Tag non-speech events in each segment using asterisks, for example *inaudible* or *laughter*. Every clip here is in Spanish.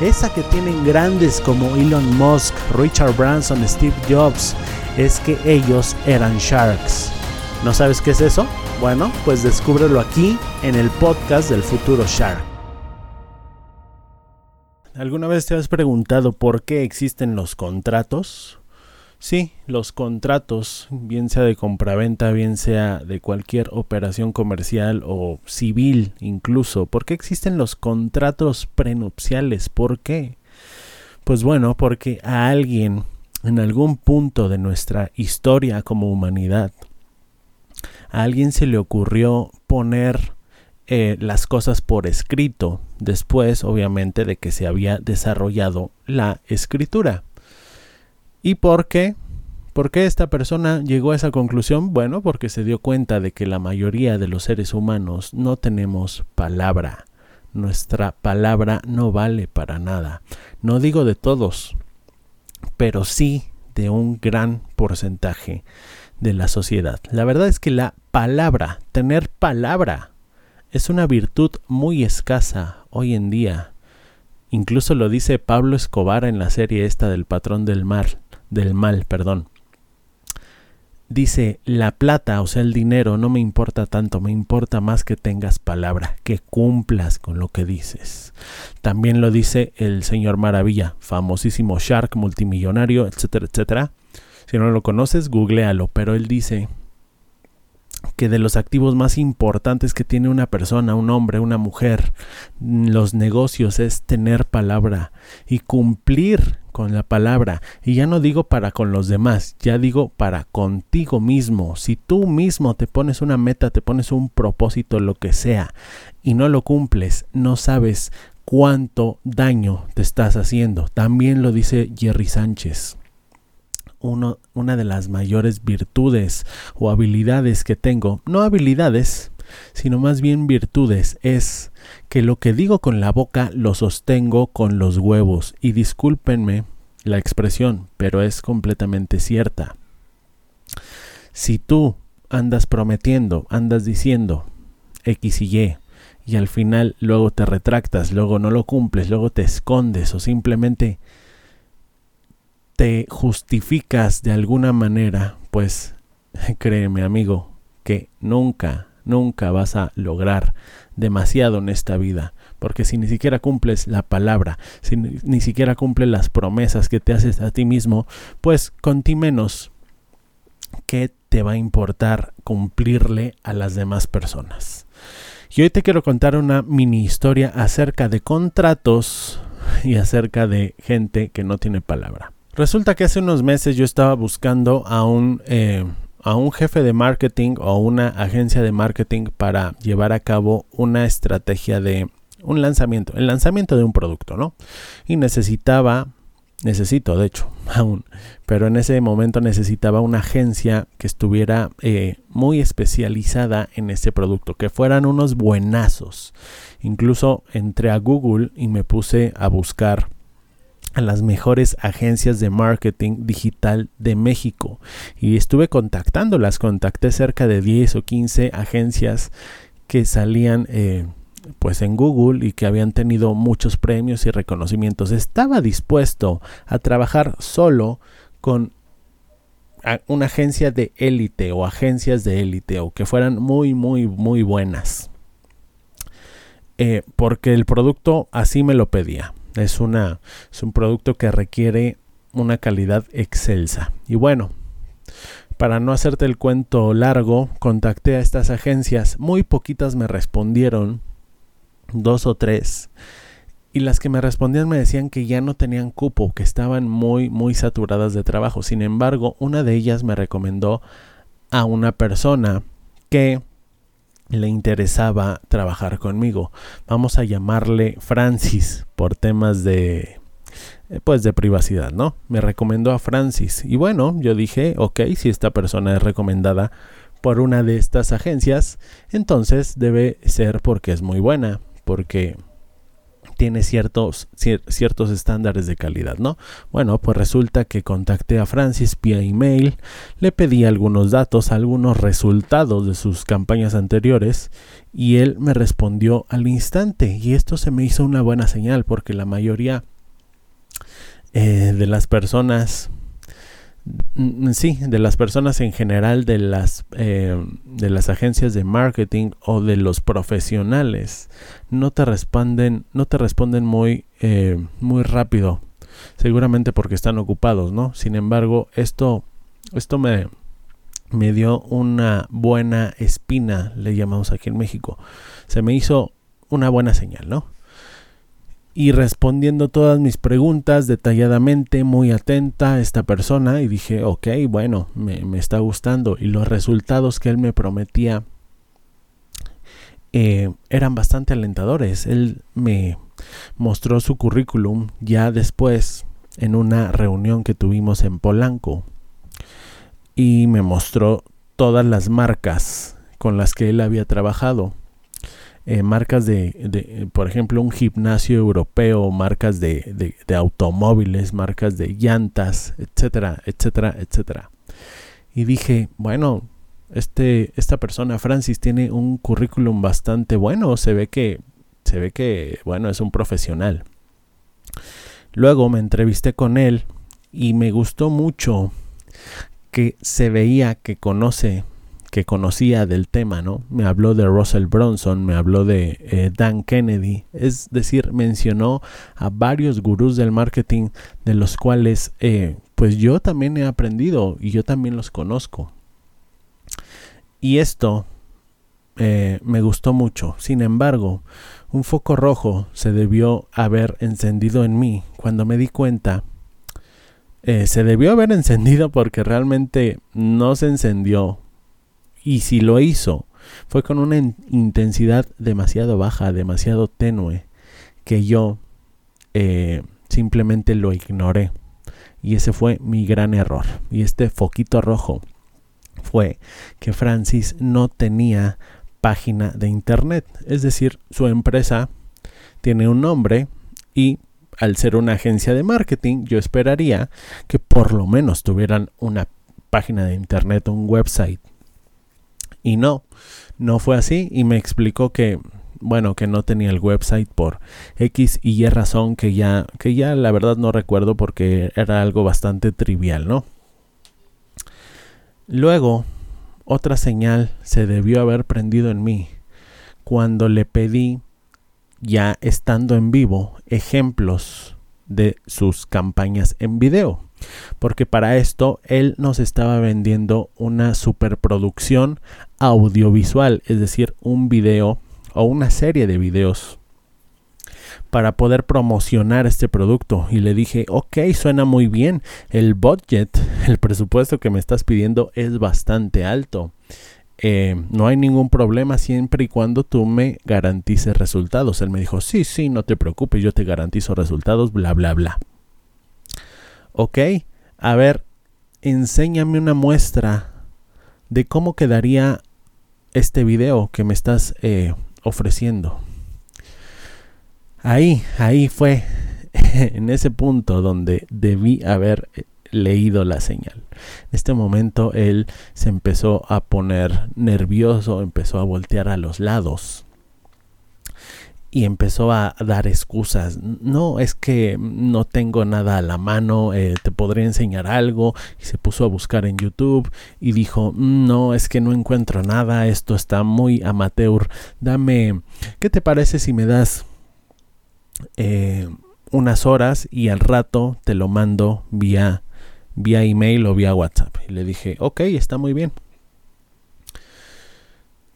esa que tienen grandes como Elon Musk, Richard Branson, Steve Jobs, es que ellos eran sharks. ¿No sabes qué es eso? Bueno, pues descúbrelo aquí en el podcast del futuro Shark. ¿Alguna vez te has preguntado por qué existen los contratos? Sí, los contratos, bien sea de compraventa, bien sea de cualquier operación comercial o civil incluso. ¿Por qué existen los contratos prenupciales? ¿Por qué? Pues bueno, porque a alguien en algún punto de nuestra historia como humanidad, a alguien se le ocurrió poner eh, las cosas por escrito, después obviamente de que se había desarrollado la escritura. ¿Y por qué? ¿Por qué esta persona llegó a esa conclusión? Bueno, porque se dio cuenta de que la mayoría de los seres humanos no tenemos palabra. Nuestra palabra no vale para nada. No digo de todos, pero sí de un gran porcentaje de la sociedad. La verdad es que la palabra, tener palabra, es una virtud muy escasa hoy en día. Incluso lo dice Pablo Escobar en la serie esta del patrón del mar del mal, perdón. Dice, la plata, o sea, el dinero, no me importa tanto, me importa más que tengas palabra, que cumplas con lo que dices. También lo dice el señor Maravilla, famosísimo Shark, multimillonario, etcétera, etcétera. Si no lo conoces, googlealo, pero él dice que de los activos más importantes que tiene una persona, un hombre, una mujer, los negocios es tener palabra y cumplir con la palabra. Y ya no digo para con los demás, ya digo para contigo mismo. Si tú mismo te pones una meta, te pones un propósito, lo que sea, y no lo cumples, no sabes cuánto daño te estás haciendo. También lo dice Jerry Sánchez una de las mayores virtudes o habilidades que tengo, no habilidades, sino más bien virtudes, es que lo que digo con la boca lo sostengo con los huevos. Y discúlpenme la expresión, pero es completamente cierta. Si tú andas prometiendo, andas diciendo X y Y, y al final luego te retractas, luego no lo cumples, luego te escondes o simplemente te justificas de alguna manera, pues *laughs* créeme amigo, que nunca, nunca vas a lograr demasiado en esta vida. Porque si ni siquiera cumples la palabra, si ni siquiera cumples las promesas que te haces a ti mismo, pues con ti menos, ¿qué te va a importar cumplirle a las demás personas? Y hoy te quiero contar una mini historia acerca de contratos y acerca de gente que no tiene palabra. Resulta que hace unos meses yo estaba buscando a un, eh, a un jefe de marketing o una agencia de marketing para llevar a cabo una estrategia de un lanzamiento, el lanzamiento de un producto, ¿no? Y necesitaba, necesito de hecho *laughs* aún, pero en ese momento necesitaba una agencia que estuviera eh, muy especializada en ese producto, que fueran unos buenazos. Incluso entré a Google y me puse a buscar a las mejores agencias de marketing digital de México y estuve contactándolas, contacté cerca de 10 o 15 agencias que salían eh, pues en Google y que habían tenido muchos premios y reconocimientos. Estaba dispuesto a trabajar solo con una agencia de élite o agencias de élite o que fueran muy muy muy buenas. Eh, porque el producto así me lo pedía Es, una, es un producto que requiere una calidad excelsa. Y bueno, para no hacerte el cuento largo, contacté a estas agencias. Muy poquitas me respondieron, dos o tres. Y las que me respondían me decían que ya no tenían cupo, que estaban muy, muy saturadas de trabajo. Sin embargo, una de ellas me recomendó a una persona que le interesaba trabajar conmigo. Vamos a llamarle Francis por temas de eh, pues de privacidad, ¿no? Me recomendó a Francis y bueno, yo dije, ok, si esta persona es recomendada por una de estas agencias, entonces debe ser porque es muy buena, porque tiene ciertos, ciertos estándares de calidad, ¿no? Bueno, pues resulta que contacté a Francis vía email, le pedí algunos datos, algunos resultados de sus campañas anteriores y él me respondió al instante y esto se me hizo una buena señal porque la mayoría eh, de las personas sí, de las personas en general, de las, eh, de las agencias de marketing o de los profesionales, no te responden, no te responden muy, eh, muy rápido, seguramente porque están ocupados, ¿no? Sin embargo, esto, esto me, me dio una buena espina, le llamamos aquí en México. Se me hizo una buena señal, ¿no? Y respondiendo todas mis preguntas detalladamente, muy atenta esta persona y dije, ok, bueno, me, está gustando. Y los resultados que él me prometía eh, eran bastante alentadores. Él me mostró su currículum ya después en una reunión que tuvimos en Polanco. Y me mostró todas las marcas con las que él había trabajado eh, marcas de, por ejemplo, un gimnasio europeo, marcas de, de, automóviles, marcas de llantas, etcétera, etcétera, etcétera. Y dije, bueno, este, esta persona, Francis, tiene un currículum bastante bueno, se ve que, se ve que, bueno, es un profesional. Luego me entrevisté con él y me gustó mucho que se veía que conoce que conocía del tema, ¿no? Me habló de Russell Bronson, me habló de eh, Dan Kennedy, es decir, mencionó a varios gurús del marketing de los cuales eh, pues yo también he aprendido y yo también los conozco. Y esto eh, me gustó mucho. Sin embargo, un foco rojo se debió haber encendido en mí cuando me di cuenta se debió haber *laughs* encendido porque realmente no se encendió y si lo hizo, fue con una intensidad demasiado baja, demasiado tenue, que yo eh, simplemente lo ignoré. Y ese fue mi gran error. Y este foquito rojo fue que Francis no tenía página de internet. Es decir, su empresa tiene un nombre y al ser una agencia de marketing, yo esperaría que por lo menos tuvieran una página de internet, un website. Y no, no fue así y me explicó que bueno, que no tenía el website por X y Y razón que ya que ya la verdad no recuerdo porque era algo bastante trivial, ¿no? Luego, otra señal se debió haber prendido en mí cuando le pedí ya estando en vivo ejemplos de sus campañas en video porque para esto él nos estaba vendiendo una superproducción audiovisual, es decir, un video o una serie de videos para poder promocionar este producto y le dije, ok, suena muy bien, el budget, *laughs* el presupuesto que me estás pidiendo es bastante alto. Eh, no hay ningún problema siempre y cuando tú me garantices resultados. Él me dijo, sí, sí, no te preocupes, yo te garantizo resultados, bla, bla, bla. Ok, a ver, enséñame una muestra de cómo quedaría este video que me estás eh, ofreciendo. Ahí, ahí fue *laughs* en ese punto donde debí haber eh, leído la señal. En este momento él se empezó a poner nervioso, empezó a voltear a los lados y empezó a dar excusas. No, es que no tengo nada a la mano, eh, te podría enseñar algo. Y se puso a buscar en YouTube y dijo, no, es que no encuentro nada, esto está muy amateur. Dame, ¿qué te parece si me das eh, unas horas y al rato te lo mando vía, vía email o vía WhatsApp. Y le dije, ok, está muy bien.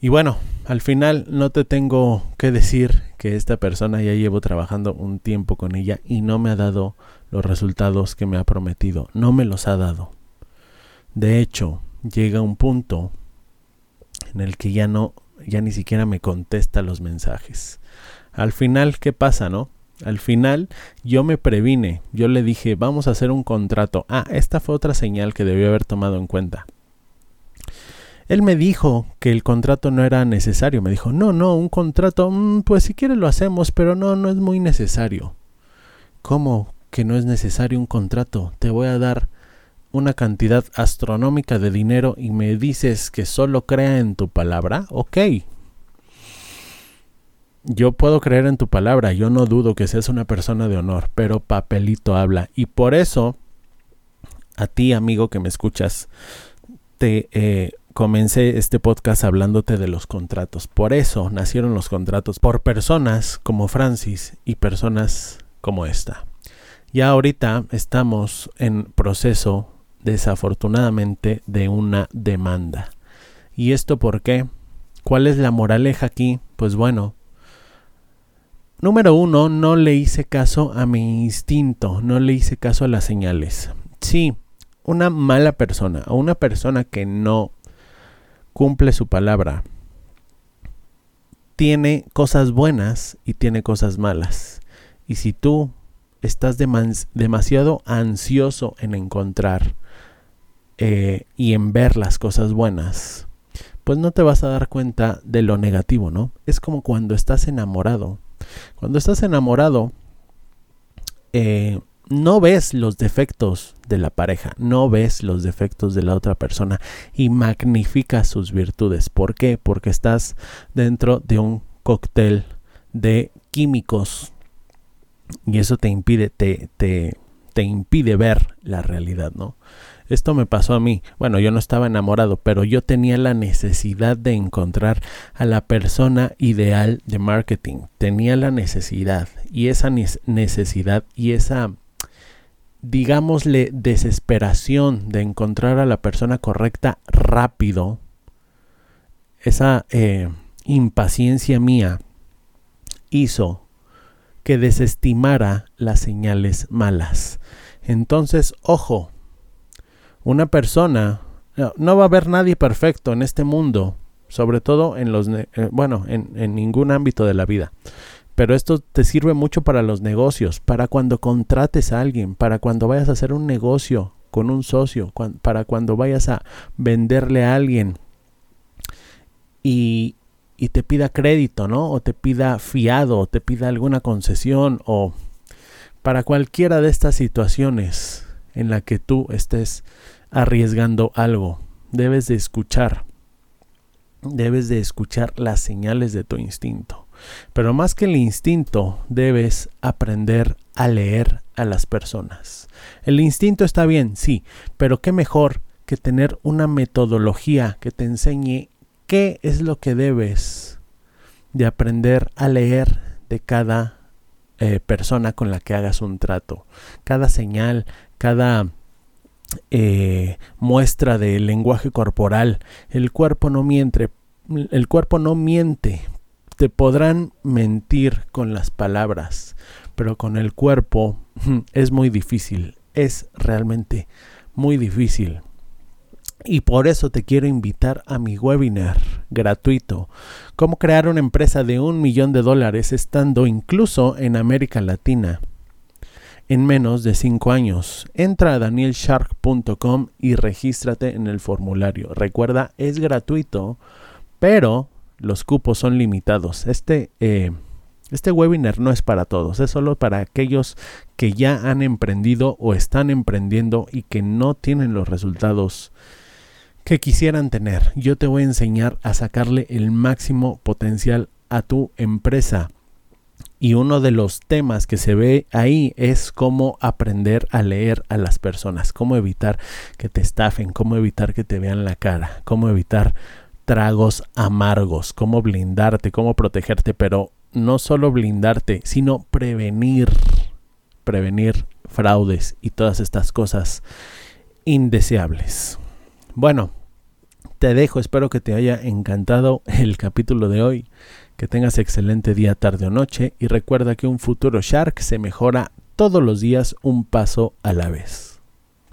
Y bueno, al final no te tengo que decir que esta persona ya llevo trabajando un tiempo con ella y no me ha dado los resultados que me ha prometido. No me los ha dado. De hecho, llega un punto en el que ya no, ya ni siquiera me contesta los mensajes. Al final, ¿qué pasa, no? Al final yo me previne, yo le dije, vamos a hacer un contrato. Ah, esta fue otra señal que debió haber tomado en cuenta. Él me dijo que el contrato no era necesario. Me dijo, no, no, un contrato, mm, pues si quieres lo hacemos, pero no, no es muy necesario. ¿Cómo que no es necesario un contrato? Te voy a dar una cantidad astronómica de dinero y me dices que solo crea en tu palabra. Ok, yo puedo creer en tu palabra, yo no dudo que seas una persona de honor, pero papelito habla. Y por eso, a ti amigo que me escuchas, te eh, comencé este podcast hablándote de los contratos. Por eso nacieron los contratos, por personas como Francis y personas como esta. Ya ahorita estamos en proceso, desafortunadamente, de una demanda. ¿Y esto por qué? ¿Cuál es la moraleja aquí? Pues bueno, Número uno, no le hice caso a mi instinto, no le hice caso a las señales. Sí, una mala persona o una persona que no cumple su palabra tiene cosas buenas y tiene cosas malas. Y si tú estás demasiado ansioso en encontrar eh, y en ver las cosas buenas, pues no te vas a dar cuenta de lo negativo, ¿no? Es como cuando estás enamorado cuando estás enamorado, eh, no ves los defectos de la pareja, no ves los defectos de la otra persona y magnificas sus virtudes. ¿Por qué? Porque estás dentro de un cóctel de químicos y eso te impide, te, te, te impide ver la realidad, ¿no? Esto me pasó a mí. Bueno, yo no estaba enamorado, pero yo tenía la necesidad de encontrar a la persona ideal de marketing. Tenía la necesidad y esa necesidad y esa, digámosle, desesperación de encontrar a la persona correcta rápido. Esa eh, impaciencia mía hizo que desestimara las señales malas. Entonces, ojo, una persona, no, va a haber nadie perfecto en este mundo, sobre todo en los, eh, bueno, en, en ningún ámbito de la vida. Pero esto te sirve mucho para los negocios, para cuando contrates a alguien, para cuando vayas a hacer un negocio con un socio, para cuando vayas a venderle a alguien y, y te pida crédito, ¿no? O te pida fiado, o te pida alguna concesión, o para cualquiera de estas situaciones en la que tú estés arriesgando algo. Debes de escuchar. Debes de escuchar las señales de tu instinto. Pero más que el instinto, debes aprender a leer a las personas. El instinto está bien, sí, pero qué mejor que tener una metodología que te enseñe qué es lo que debes de aprender a leer de cada eh, persona con la que hagas un trato. Cada señal, cada eh, muestra del lenguaje corporal. El cuerpo no miente, el cuerpo no miente. Te podrán mentir con las palabras, pero con el cuerpo *laughs* es muy difícil. Es realmente muy difícil. Y por eso te quiero invitar a mi webinar gratuito. Cómo crear una empresa de un millón de dólares estando incluso en América Latina en menos de 5 años. Entra a danielshark.com y regístrate en el formulario. Recuerda, es gratuito, pero los cupos son limitados. Este, eh, este webinar no es para todos, es solo para aquellos que ya han emprendido o están emprendiendo y que no tienen los resultados que quisieran tener. Yo te voy a enseñar a sacarle el máximo potencial a tu empresa y uno de los temas que se ve ahí es cómo aprender a leer a las personas, cómo evitar que te estafen, cómo evitar que te vean la cara, cómo evitar tragos amargos, cómo blindarte, cómo protegerte, pero no solo blindarte, sino prevenir prevenir fraudes y todas estas cosas indeseables. Bueno, te dejo, espero que te haya encantado el capítulo de hoy, que tengas excelente día, tarde o noche y recuerda que un futuro Shark se mejora todos los días un paso a la vez.